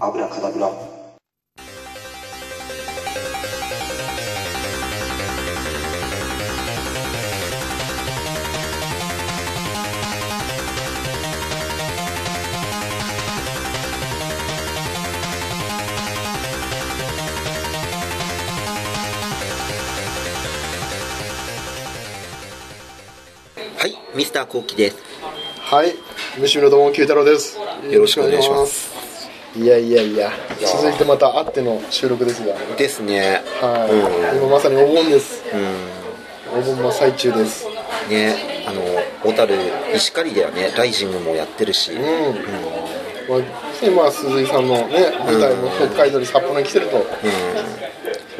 油カダブラはい、ミスターコウキです。はい、虫のどうも九太郎です。よろしくお願いします。いやいやいや、続いてまた会っての収録ですが、ですね。はい、今まさにお盆です。うん。お盆真っ最中です。ね、あの、小樽、石狩ではね、ライジングもやってるし。うん。まあ、でまあ鈴井さんのね舞台も北海道に札幌に来てると、そ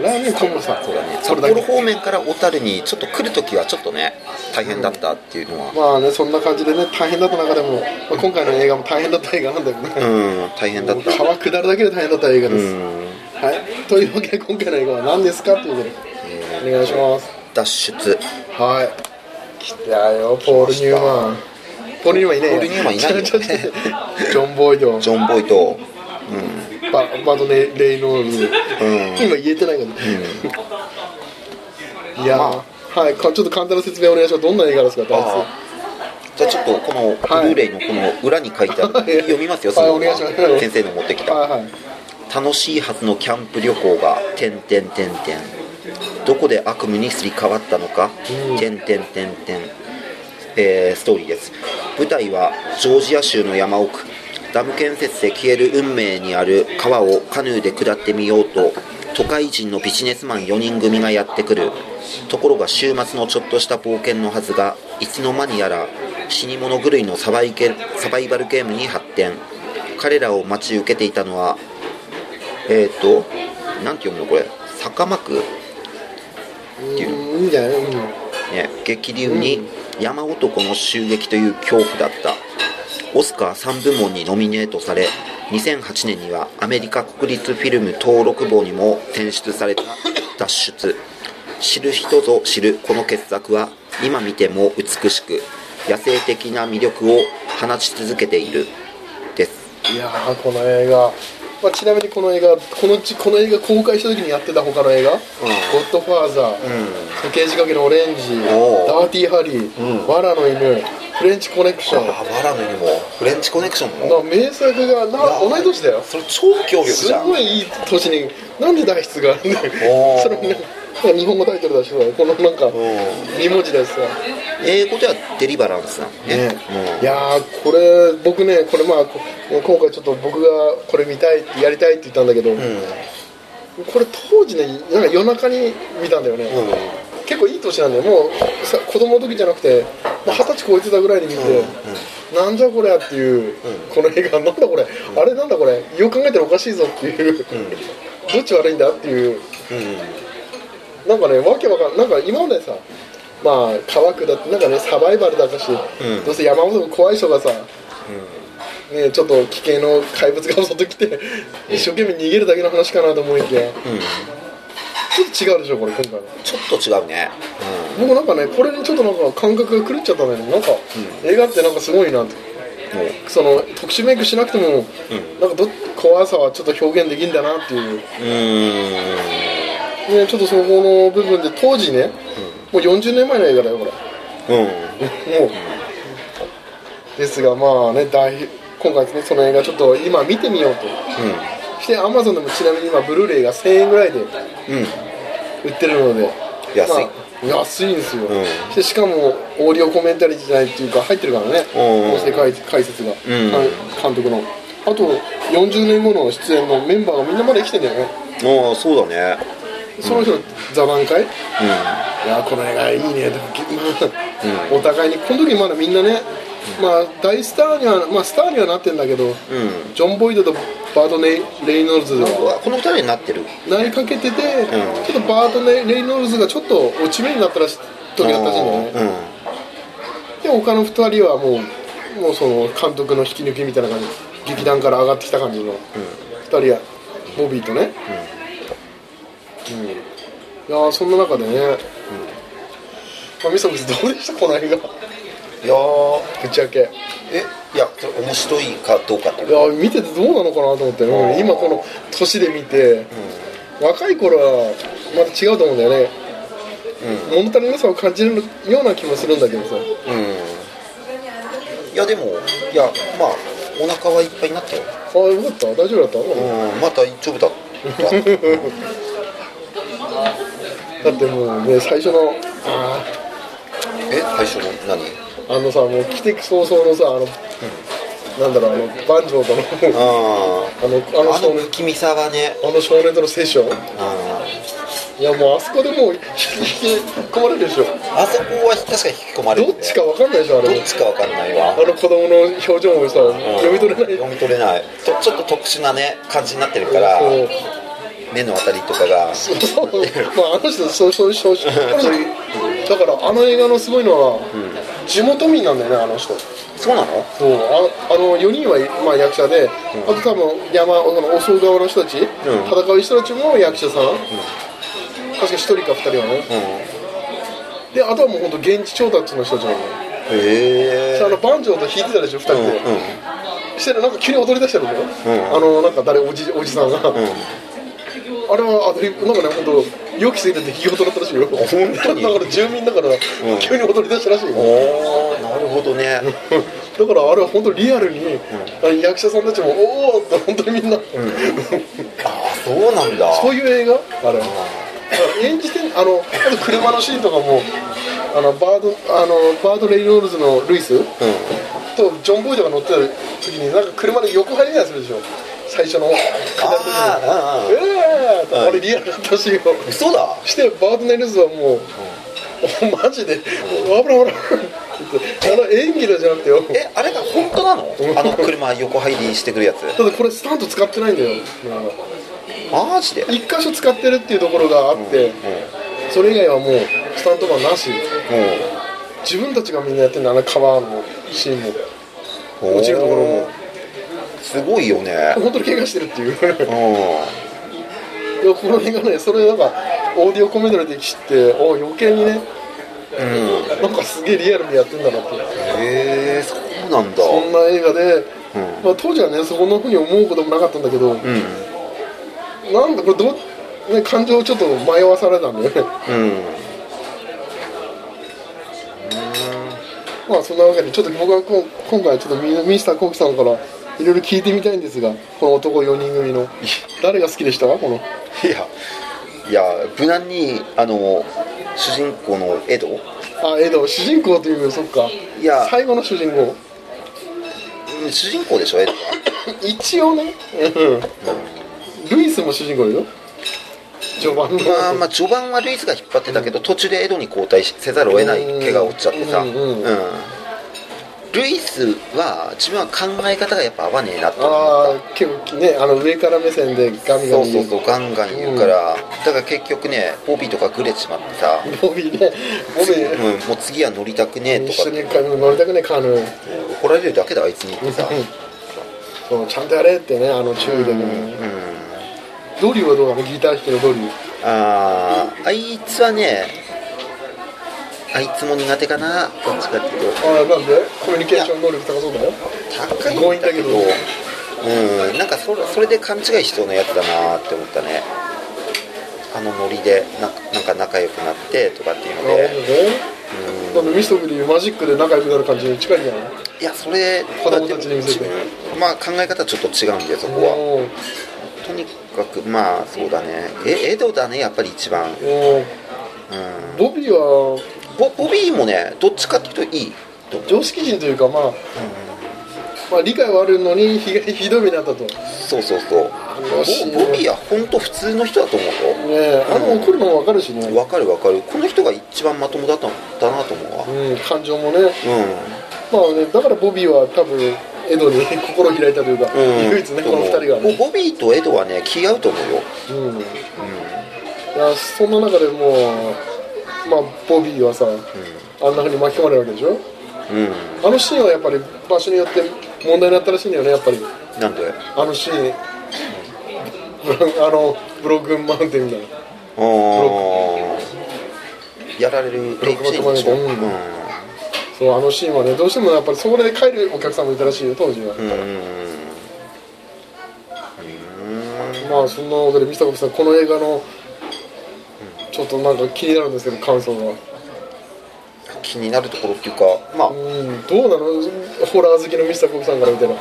れはね今後さ、そうだね。札それだけ幌方面から小樽にちょっと来るときはちょっとね、大変だったっていうのは。まあねそんな感じでね大変だった中でも、まあ、今回の映画も大変だった映画なんだけどね、うん、大変だった。川下るだけで大変だった映画です、うん。はいというわけで今回の映画は何ですかということでお願いします脱出。はい来たよポール・ニューマンポール・ニューマンいないポールニューマンいないよちょちょちょジョン・ボイドジョン・ボイト。ババドネ・レイノールズ、ん。今言えてないから、いや。ー、はいかちょっと簡単な説明お願いします。どんな映画ですか大あ。じゃあちょっとこのブはい。ルーレイのこの裏に書いてある、はい。読みますよ、はいその先生の持ってきた。楽しいはずのキャンプ旅行が点々点々どこで悪夢にすり替わったのか点々点々えーストーリーです。舞台はジョージア州の山奥ダム建設で消える運命にある川をカヌーで下ってみようと都会人のビジネスマン4人組がやってくる。ところが週末のちょっとした冒険のはずがいつの間にやら死に物狂いのサバイゲサバイバルゲームに発展。彼らを待ち受けていたのはえっ、ー、と、なんて読むのこれ、坂幕？っていういいんじゃない、うん。ね、激流に山男の襲撃という恐怖だった。オスカー3部門にノミネートされ、2008年にはアメリカ国立フィルム登録簿にも選出された脱出。知る人ぞ知るこの傑作は今見ても美しく野生的な魅力を放ち続けている。です。いやーこの映画、まあ、ちなみにこの映画このちこの映画公開した時にやってた他の映画「ゴッドファーザー」時計仕掛けのオレンジ」ダーティーハリー」うん。わらの犬」フレンチコネクション」あわらのにも。フレンチコネクションも？な名作がな同い年だよ。それ超強力すじゃん。ごいいい年になんで脱出があるんだよ。それも日本語タイトルだしさこのなんか2文字だしさ英語ではデリバランスなのね。ね。いやーこれ僕ねこれまあこ今回ちょっと僕がこれ見たいってやりたいって言ったんだけど、うん。うんこれ当時ねなんか夜中に見たんだよね、結構いい年なんだよ。もうさ子供の時じゃなくてまあ二十歳超えてたぐらいに見て、なんじゃこりゃっていう、この映画なんだこれ、あれなんだこれよく考えたらおかしいぞっていう、どっち悪いんだっていう。なんかねわけわかんなんか今までさまあ川下ってなんかねサバイバルだったし、うん。どうせ山本の怖い人がさ、ね、ちょっと危険の怪物が襲ってきて、一生懸命逃げるだけの話かなと思いきや、ちょっと違うでしょこれ今回のちょっと違うね僕なんかねこれにちょっとなんか感覚が狂っちゃったんだよ。ねなんか、映画ってなんかすごいなって。その特殊メイクしなくても、なんかど怖さはちょっと表現できるんだなっていう。うーん。ね、ちょっとそこの部分で当時ね、もう40年前の映画だよこれ。う。ん もう。ですがまあね大今回ねその映画ちょっと今見てみようと。してアマゾンでもちなみに今ブルーレイが1000円ぐらいでうんうん。売ってるので。安い。まあ安いんですよ、ん。でしかもオーディオコメンタリーじゃないっていうか入ってるからね。うん。音声解解説が、ん。監督の。あと40年後の出演のメンバーがみんなまだ生きてんだよね。ああそうだね。その人の座談会、いやこの映画いいね。でも、まあ お互いにこの時まだみんなね、まあ大スターにはまあスターにはなってんだけど、うん。ジョン・ボイドとバート・レイレイノルズがこの二人になってる。なりかけてて、ん。ちょっとバート・レイノルズがちょっと落ち目になったらし時だったらしい？ん。だよね、で他の2人はもうもうその監督の引き抜きみたいな感じ劇団から上がってきた感じの2人はボビーとね、うん。いやーそんな中でね、まあ、みそみそどうでした？この映画。うんいやーぶっちゃけ。えいや面白いかどうかっていや見ててどうなのかなと思って、うん今この年で見て、若い頃はまた違うと思うんだよね。物足りなさを感じるような気もするんだけどさ。うん、うん、いやでもいやまあお腹はいっぱいになったよ。ああよかった。大丈夫だった、うんまた大丈夫だ。っ ただってもうね最初のあえ最初の何？ーあのさもう来て早々のさあの、なんだろうあのバンジョーとのああのあああのの少年不気味さはね。あの少年とのセッション。あいやもうあそこでもう引き引き込まれるでしょ。あそこは確かに引き込まれる、ね、どっちか分かんないでしょあれどっちかわかんないわ。あの子供の表情もさ読み取れない。読み取れない。とちょっと特殊なね感じになってるからそう。目のあたりとかが。そう。まああの人そうそうそうそう だからあの映画のすごいのは、地元民なんだよねあの人。そうなの？そうああの4人は、まあ、役者で、あと多分山その襲う側の人たち、戦う人たちも役者さん、確か1人か2人はね。うん。であとはもう本当現地調達の人たちなの。よへえあのバンジョーと弾いてたでしょ2人で、うんうん。してるなんか急に踊り出してるでしょ、うん。あのなんか誰おじおじさんが、うん。あれはアドリブなんかね本当予期せぬ出来事だったらしいよ。本当に？だから住民だから、急に踊り出したらしいよ。おおなるほどね。だからあれは本当リアルに、あの役者さんたちもおおって本当にみんな、ああそうなんだ。そういう映画？あれ。だから演じてんあの車のシーンとかもあのバードあのバード・レイノールズのルイスうん。とジョン・ボイドが乗ってる時になんか車で横張りなするでしょ最初の。ああええーあれリアルだったしよ嘘だ。してバード・ネルズはもう、マジで「危ない危ない」って言ってあの演技だじゃなくてよえあれが本当なのあの車横入りしてくるやつだってこれスタント使ってないんだよマジで一箇所使ってるっていうところがあって、それ以外はもうスタントマンなしも自分たちがみんなやってるんだあの川のシーンもう落ちるところもすごいよね。本当に怪我してるっていう。ういやこの映画ねそれなんかオーディオコメントで知ってお余計にねんうん。なんかすげえリアルにやってんだなって。へえそうなんだ。そんな映画で、うん。まあ、当時はねそんなふうに思うこともなかったんだけど、うん。なんだこれどう、ね、感情をちょっと迷わされたんだよね。うん。まあそんなわけでちょっと僕はこ今回ちょっとミミスターコウキさんからいろいろ聞いてみたいんですがこの男4人組の。誰が好きでしたか？この。いやいや無難にあの主人公のエド？あエド。主人公というそっか。いや。最後の主人公。うん主人公でしょエドは。一応ね、うん。ルイスも主人公よ序盤の。まあまあ序盤はルイスが引っ張ってたけど途中でエドに交代せざるを得ない怪我を負っちゃってさ。うん。うんルイスは自分は考え方がやっぱ合わねえなと思った。ああ結構ねあの上から目線でガミガミそうそうそうガンガン言うから、だから結局ねボビーとかグレちまってさ、ボビーねボビー、うん、もう次は乗りたくねえとか。一緒に乗りたくねカヌー怒られるだけだあいつにってさ、そうちゃんとやれってねあの注意でね、うん、ドリューはどうなの？ギター弾きのドリュー。あーあいつはねあいつも苦手かなどっちかっていうと。ああなんで？コミュニケーション能力高そうだよ高いんだけど。うん。なんかそれそれで勘違いしそうなやつだなって思ったね。あのノリでななんか仲良くなってとかっていうので。なるほどね。なんでミストグリーマジックで仲良くなる感じに近いんじゃないいやそれ子供たちに見せてまあ考え方ちょっと違うんでそこは。おとにかくまあそうだね。えエドだねやっぱり一番、うん、おボビーはボボビーもねどっちかっていうといい常識人というかまあ、まあ理解はあるのにひひどい目にあったと。ねそうそうそう。ボボビーは本当普通の人だと思うよえあの怒るのも分かるしね、わかるわかる。この人が一番まともだっただなと思うわ。うん、感情もね。うまあねだからボビーは多分エドに 心を開いたというか、ん、うん、唯一ねこの二人がね。ボビーとエドはね気合うと思うよ。うん。いやそんな中でもうまあボビーはさ、あんなふうに巻き込まれるわけでしょ？うん、うん、あのシーンはやっぱり場所によって問題になったらしいんだよねやっぱり。なんで？あのシーン。ブロあのブロックンマウンテンみたいなやられるレイプシーンでしょ、うん。うん。そうあのシーンはねどうしてもやっぱりそれで帰るお客さんもいたらしいよ当時は、うん。うんまあそんなわけでミスターコさんこの映画のちょっとなんか気になるんですけど感想が気になるところっていうかまあうんどうなの？ホラー好きのミスターコブさんから見たらだ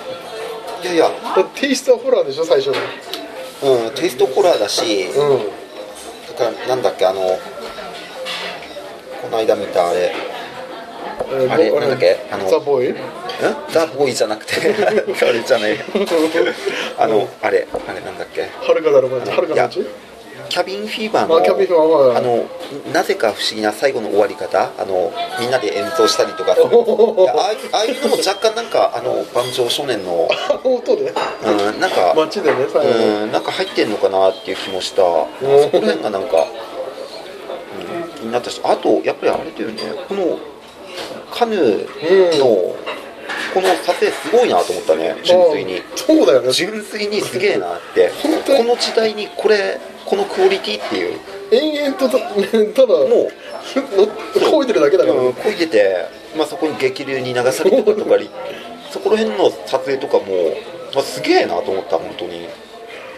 いやいや。テイストはホラーでしょ？最初の。うんテイストホラーだしうん。だからなんだっけあのこの間見たあれ。えーあれぼなんだっけ？あのザ・ボーイ？んザ・ボーイじゃなくて。あれじゃない。あのあれあれなんだっけ？はるかだろまはるかのうち？キャビンフィーバーのあのなぜか不思議な最後の終わり方あのみんなで演奏したりとかああいうああいうのも若干なんかあの万丈少年の、あ 音で。うん、なんか、街でねうん、なんか入ってんのかなっていう気もした、そこら辺がなんか、うん、気になったしあとやっぱりあれだよね。このカヌーの、この撮影すごいなと思ったね純粋に。あそうだよね。純粋にすげえなって。この時代にこれこのクオリティっていう。延々とただものこいてるだけだう、から、うん、こいでて、まあ、そこに激流に流されてたとかり。そこら辺の撮影とかも、まあ、すげえなと思った本当に。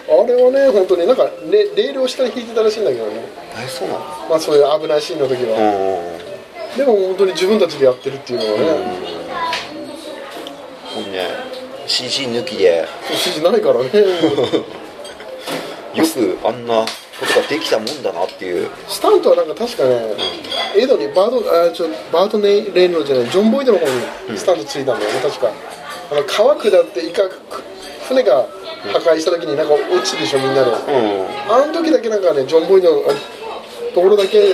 あれはね本当になんかレレールを下に引いてたらしいんだけどね。えそうなの？まあそういう危ないシーンの時は、うん。でも本当に自分たちでやってるっていうのはね、ほん。でね CG 抜きで。指示ないからね よくあんなことができたもんだなっていう。スタントはなんか確かね、エドにバードあちょバートネイ・レイノルじゃないジョン・ボイドの方にスタントついたんだよね、確か。あの川下ってイカ船が破壊した時になんか落ちるでしょみんなで、うん。あの時だけなんかねジョン・ボイドのあところだけ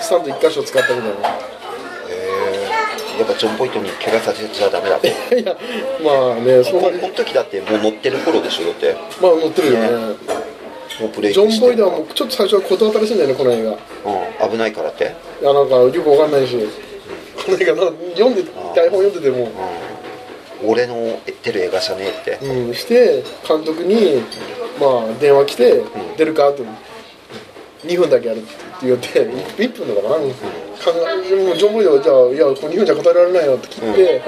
スタント1箇所使ったみたいな。やっぱジョン・ボイトに怪我させちゃダメだ。っ ていやまあねその時だってもう乗ってる頃でしょだって。まあ乗ってるよねもうブレイジョン・クしてボイドはもうちょっと最初は断ったらしいんだよねこの映画。いうん、危ないからって？やなんかよくわかんないし。この映画な読んで台本読んでても。俺の出る映画じゃねえって。うん、して監督に、まあ、電話来て「出るか?」って「2分だけやる」って言って1分だからな、考えもうジョン・ボイドはじゃあ「いやこれ2分じゃ答えられないよ」って切って、で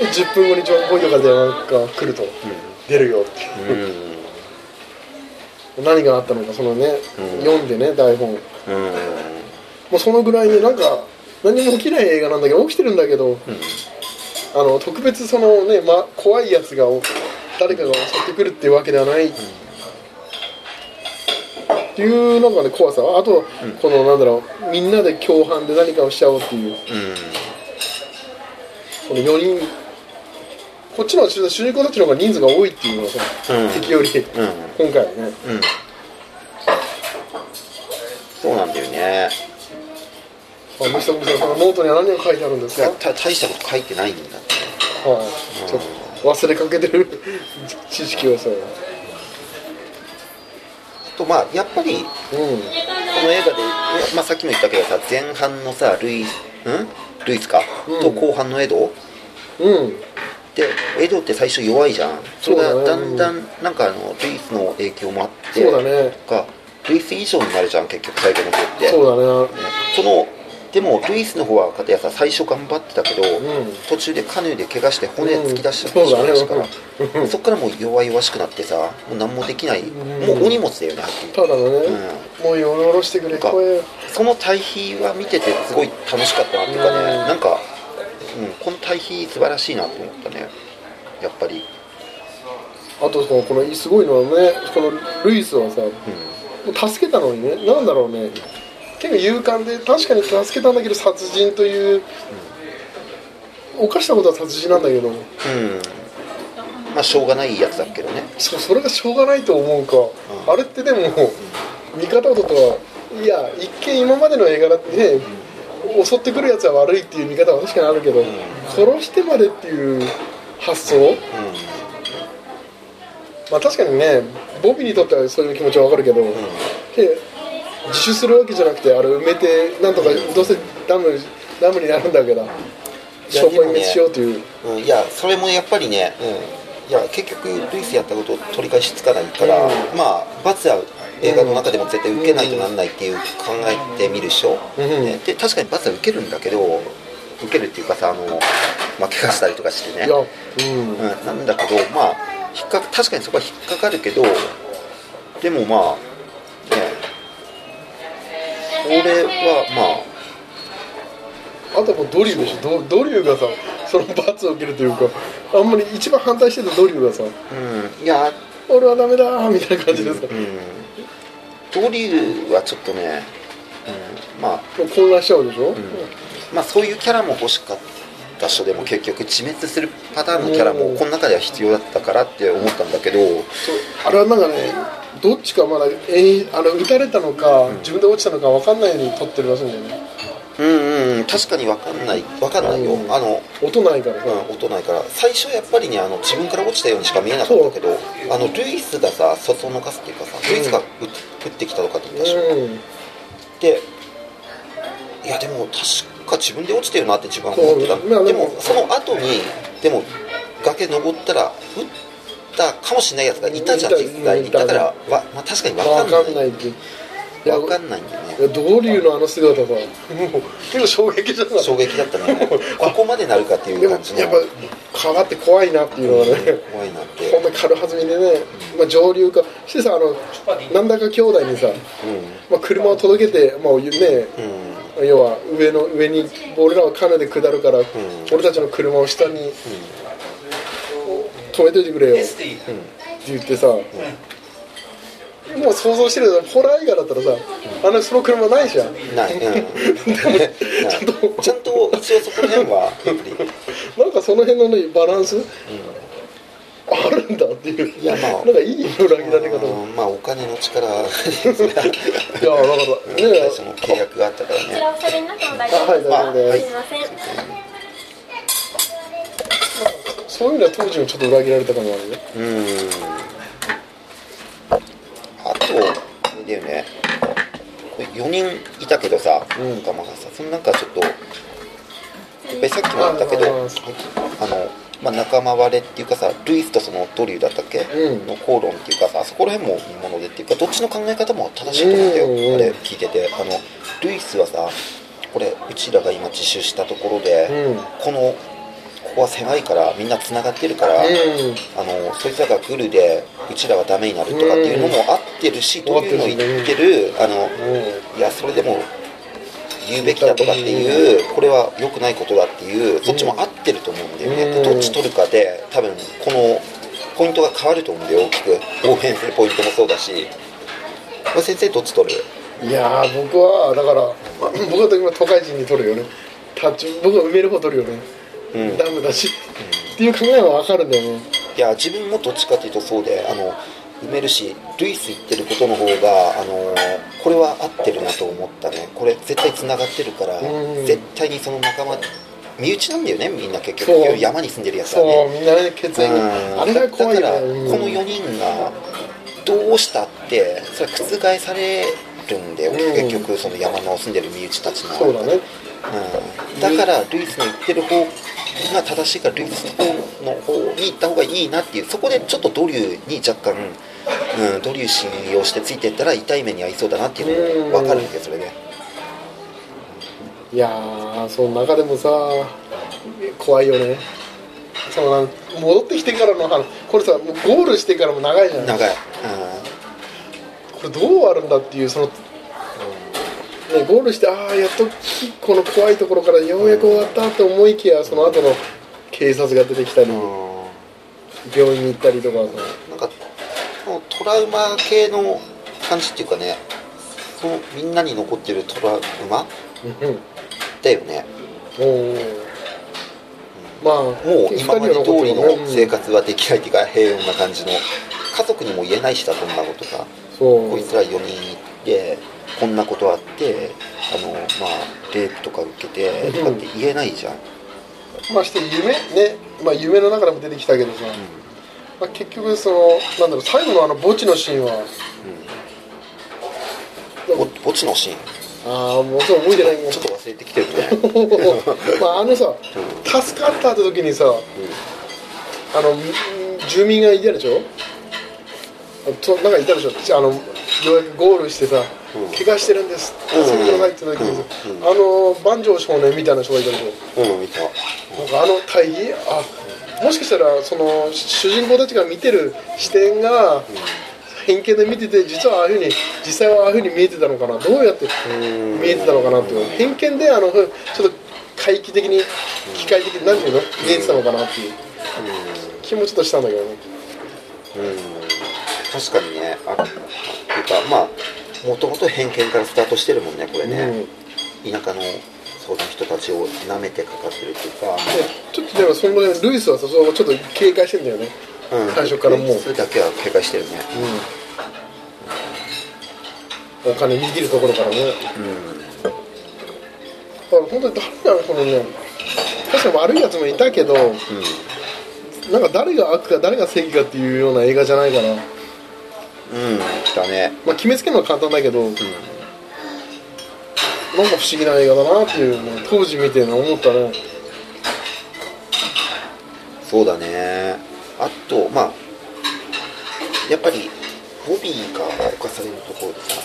10分後にジョン・ボイドから電話が来ると「出るよ」って。うん何があったのかそのね、読んでね台本。もうそのぐらいになんか何も起きない映画なんだけど起きてるんだけど、あの特別そのね、ま、怖いやつが誰かが襲ってくるっていうわけではない、っていうなんかね怖さ。あと、このなんだろうみんなで共犯で何かをしちゃおうっていう。うん。この4人こっちの主人公たちの方が人数が多いっていうのがさ、うん。敵より、うん。今回はね。うん。そうなんだよね。あミスターコブさんノートには何が書いてあるんですか？大したこと書いてないんだはい、ちょっと忘れかけてる知識をさ、うとまあやっぱりん、この映画で、まあ、さっきも言ったけどさ前半のさルイん？ルイスか、うん。と後半のエド？うん、でエドって最初弱いじゃん。それがだんだんなんかあのルイスの影響もあってそうだね。がルイス以上になるじゃん結局最後の方って。そうだね。そのでもルイスの方はかたやさ最初頑張ってたけど、ん。途中でカヌーで怪我して骨突き出しちゃったうんそうだね。しから、そっからもう弱々しくなってさもう何もできない、もうお荷物だよねただのね、もうよろろしてくれその対比は見ててすごい楽しかったなっていうかね、うん。なんか、うん、この対比素晴らしいなと思ったね。やっぱり、あとそのこのすごいのはねこのルイスはさ、もう助けたのにねなんだろうね。結構勇敢で確かに助けたんだけど殺人という、犯したことは殺人なんだけど。うん。まあしょうがないやつだけどね。そそれがしょうがないと思うか、あれってでも見方とはいや一見今までの映画だってね、襲ってくるやつは悪いっていう見方は確かにあるけど、殺してまでっていう発想、まあ確かにねボビーにとってはそういう気持ちはわかるけど、で自首するわけじゃなくてあれ埋めてなんとかどうせダムダムになるんだけど証拠隠滅しようという、うん、いやそれもやっぱりね、うん、いや結局ルイスやったこと取り返しつかないから、うん。まあ罰は映画の中でも絶対受けないとなんないっていう考えてみるでしょ、うんね。で確かに罰は受けるんだけど受けるっていうかさあの、まあ、怪我したりとかしてね。うん。うん、なんだけどまあ引っか確かにそこは引っかかるけどでもまあね。俺はあともうドリューでしょ。ドドリューがさその罰を受けるというかあんまり一番反対してたドリューがさまあうん。いや。俺はダメだーみたいな感じでさ、うんドリューはちょっとね、うん、まあ混乱しちゃうでしょ、まあそういうキャラも欲しかった人でも結局致滅するパターンのキャラもこの中では必要だったからって思ったんだけどあれはなんかねどっちかまだえあの撃たれたのか、自分で落ちたのか分かんないように撮ってるらしいんだよねうんうん確かに分かんない分かんないよ、うん。あの音ないからさ、うん、音ないから。最初やっぱりねあの自分から落ちたようにしか見えなかったけどあのルイスがさそそのかすっていうかさルイスが撃撃ってきたとかって言ったでしょ、うん。でいやでも確か自分で落ちてるなって自分は思ってた。でも。その後にでも崖登ったら撃ったかもしれないやつがいたじゃん実際。にだからわ、まあ、確かに分か分んない分かんないんだよね。いやドリューのあの姿さもう結構衝撃じゃない衝撃だったね。ここまでなるかっていう感じの。やっぱ川って怖いなっていうのがね、怖いなって。こんな軽はずみでね、まあ、上流か。してさあのなんだか兄弟にさ、まあ、車を届けて、まあね、うんうん。要は上の上に俺らはカヌーで下るから、俺たちの車を下に止めといてくれよ。って言ってさ、もう想像してるホラー映画だったらさあのその車ないじゃん。ない、うん、ちゃんとちゃんと一応そこら辺はなんかその辺のねバランス、あるんだっていう。いやまあ。なんかいい裏切られ方。まあお金の力。いやだからね。最初の契約があったからね。こちらお座りになっても大丈あはい夫ですか、大丈夫です。すみません。そういう意味では当時もちょっと裏切られた感があるねうん。あとあれだよね。4人いたけどさ、うんガマがさそのなんかちょっとやっぱりさっきも言ったけどああの、まあ、仲間割れっていうかさルイスとそのドリューだったっけ、うん。の口論っていうかさそこら辺も見ものでっていうかどっちの考え方も正しいと思うんだよ、うんうん。あれ聞いてて。あのルイスはさこれうちらが今自首したところで、うん。このここは狭いからみんなつながってるから、うん。あのそいつらがグルでうちらはダメになるとかっていうのも合ってるし、んどういうのを言ってるあのいやそれでも言うべきだとかっていうこれは良くないことだっていうそっちも合ってると思うんだよね、うん。でどっち取るかで多分このポイントが変わると思うんだよ大きく。応援するポイントもそうだし。先生どっち取る？いやー僕はだからまあ僕は今都会人に取るよね。僕は埋める方取るよね、うん。ダムだし、っていう考えは分かるんだよね。いや自分もどっちかというとそうであの埋めるしルイス言ってることの方があのこれは合ってるなと思ったね。これ絶対つながってるから、うん。絶対にその仲間身内なんだよねみんな。結局山に住んでるやつそうはねみんなね血縁。うん。あれが怖いよだからこねの4人がどうしたってそれは覆されるんだよ、うん。結局その山の住んでる身内たちのそうだね。うん、だからルイスの言ってる方が正しいからルイスの方に行った方がいいなっていうそこでちょっとドリューに若干、うん、ドリュー信用してついていったら痛い目に遭いそうだなっていうのも分かるん。だよそれで、いやーその中でもさ怖いよね。そのなん戻ってきてからの話これさゴールしてからも長いじゃん。長い、これどう終わるんだっていうその、ね、ゴールしてああやっとこの怖いところからようやく終わったと思いきやその後の警察が出てきたり、病院に行ったりとかなんかトラウマ系の感じっていうかねそのみんなに残ってるトラウマ？うんだよね。おー。まあもう今まで通りの生活はできないっていうか平穏な感じの家族にも言えないしさそんなことさそう。こいつら4人いてこんなことあってあのまあレイプとか受けてとかって言えないじゃん、まして夢ね、まあ、夢の中でも出てきたけどさ、まあ、結局そのなんだろう最後のあの墓地のシーンは。ぼ墓地のシーン？ああもうそう覚えてない。もんちょっと忘れてきてるね。まああのさ助かったって時にさ、あの住民がいたでしょ？となんかいたでしょ？あのようやくゴールしてさ、うん怪我してるんです。うん。助けてくださいって言った時にさ、うん。うん。あの万丈少年みたいな人がいたでしょうん。なんかあの対比あもしかしたらその主人公たちが見てる視点が偏見で見てて実はああいうふうに実際はああいうふうに見えてたのかな。どうやってうん。見えてたのかなっていう。偏見であのちょっと回帰的に機械的に何ていうの？見えてたのかなっていう。気もちょっとしたんだけどね。うん。確かにね。あっていうかまあもともと偏見からスタートしてるもんねこれね、田舎のその人たちを舐めてかかってるっていうか、でちょっとでもそのねルイスはさそれをちょっと警戒してんだよね。うん。最初からもう。それだけは警戒してるね。お金握るところからね。うん。だから本当に誰だろうこのね確かに悪いやつもいたけどなんか誰が悪か誰が正義かっていうような映画じゃないから。うん、うん、だね。まあ決めつけるのは簡単だけど、なんか不思議な映画だなっていうね当時見てね思ったねそうだね。あとまあやっぱりボビーが犯されるところでさ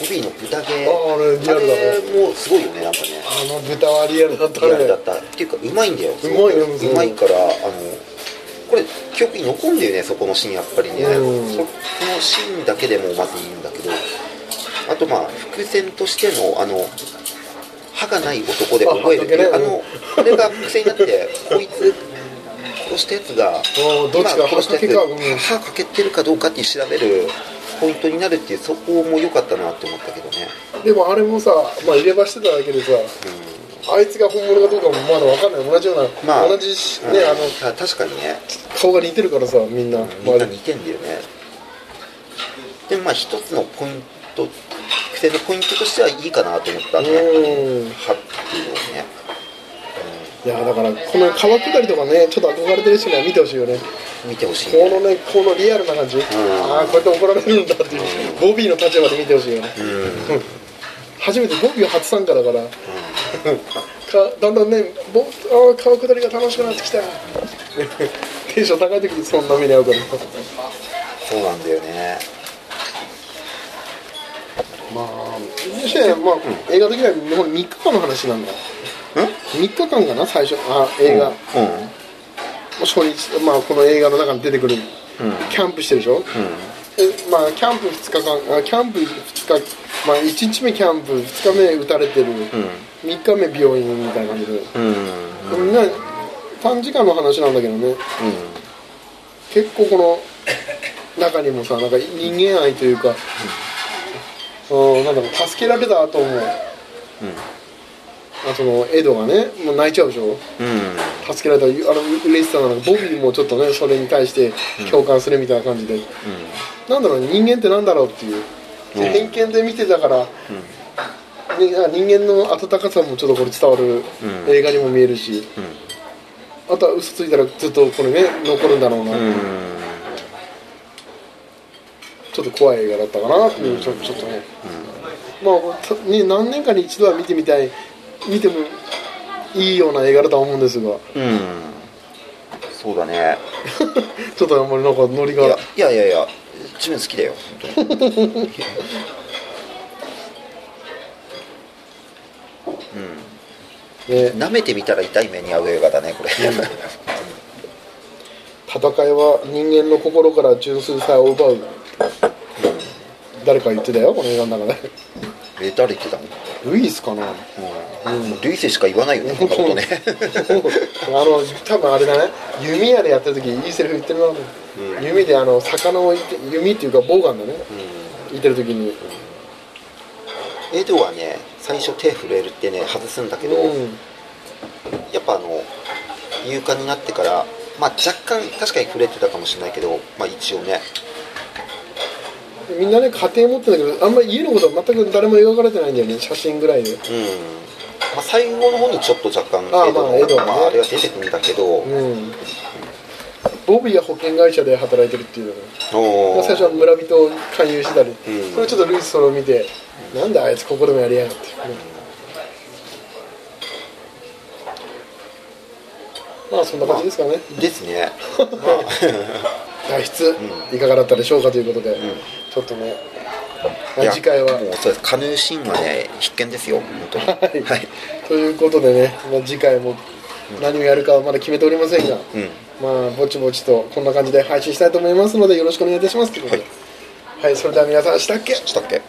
ボビーの豚毛。ああれリアルだね。もすごいよねなんかね。あの豚はリアルだったリアルだねった。っていうかうまいんだよ。うまいようまいからあのこれ記憶に残んだよねそこのシーンやっぱりね、うん。そこのシーンだけでもまずいいんだけどあとまあ伏線としてのあの歯がない男で覚えるっていうあのこれが伏線になってこいつ殺したやつが今殺したやつ歯かけてるかどうかって調べるポイントになるっていうそこも良かったなって思ったけどね、でもあれもさまあ入れ歯してただけでさあいつが本物かどうかもまだ分かんない。同じような、まあ。同じしうんねあのあ確かにね。顔が似てるからさみんな、みんな似てんだよね。でもまあ一つのポイント伏線のポイントとしてはいいかなと思ったねうん。歯っていうのをね。いやだからこの川下りとかねちょっと憧れてる人には見てほしいよね。見てほしいこのねこのリアルな感じ、ああこうやって怒られるんだっていう、ボビーの立場で見てほしいよね、うん初めてボビーは初参加だから、かだんだんねぼあー川下りが楽しくなってきた。テンション高い時にそんな目に遭うから。そうなんだよね。まあそして、まあ映画的には日本3日間の話なんだ。3日間かな最初。あ映画、うん初日、まあ、この映画の中に出てくる、キャンプしてるでしょ、でまあキャンプ2日間あキャンプ2日まあ1日目キャンプ2日目撃たれてる、3日目病院みたいな感じで、うん。うんみんな短時間の話なんだけどね。結構この中にもさなんか人間愛というか、うん、なんだろう助けられた後も、あそのエドがねもう泣いちゃうでしょ？うん助けられたあの嬉しさなのかボビーもちょっとねそれに対して共感するみたいな感じで、なんだろう人間ってなんだろうっていう、偏見で見てたから、人間の温かさもちょっとこれ伝わるうん。映画にも見えるし、あとは嘘ついたらずっとこれね残るんだろうな、うん。ちょっと怖い映画だったかなっていうちょちょっとね、まあたね何年かに一度は見てみたい見てもいいような映画だとは思うんですが。うん。そうだね。ちょっとあんまりなんかノリが。いやいやいや自分好きだよ。本当にね。舐めてみたら痛い目に遭う映画だねこれ。戦いは人間の心から純粋さを奪う。誰か言ってたよこの映画の中で。え誰言ってたの？ルイスかな。うん。ルイセしか言わないよ。ねこんなことねあの多分あれだね。弓矢でやってる時いいセリフ言ってるな、弓であの魚を弓っていうかボウガンだね、いてる時に。エドはね最初手震えるってね外すんだけど、うん。やっぱあの勇敢になってからまあ若干確かに触れてたかもしれないけどまあ一応ねみんなね家庭持ってるんだけどあんまり家のことは全く誰も描かれてないんだよね写真ぐらいで。うん、まあ、最後の方にちょっと若干ああまあエドはね。まあ、あれが出てくるんだけど、うん。ボビーが保険会社で働いてるっていうの最初は村人を勧誘してたり、うん。それちょっとルイスそれを見て、なんであいつここでもやりやがって、まあそんな感じですかね。ですね。脱 出、いかがだったでしょうかということで、ちょっとねいや次回は。もうそうです。カヌーシーンはね必見ですよ本当に。はい。はい、ということでね、まあ、次回も何をやるかはまだ決めておりませんが、うん。まあぼちぼちとこんな感じで配信したいと思いますのでよろしくお願いいたしますということで、はい、それでは皆さんしたっけ。したっけ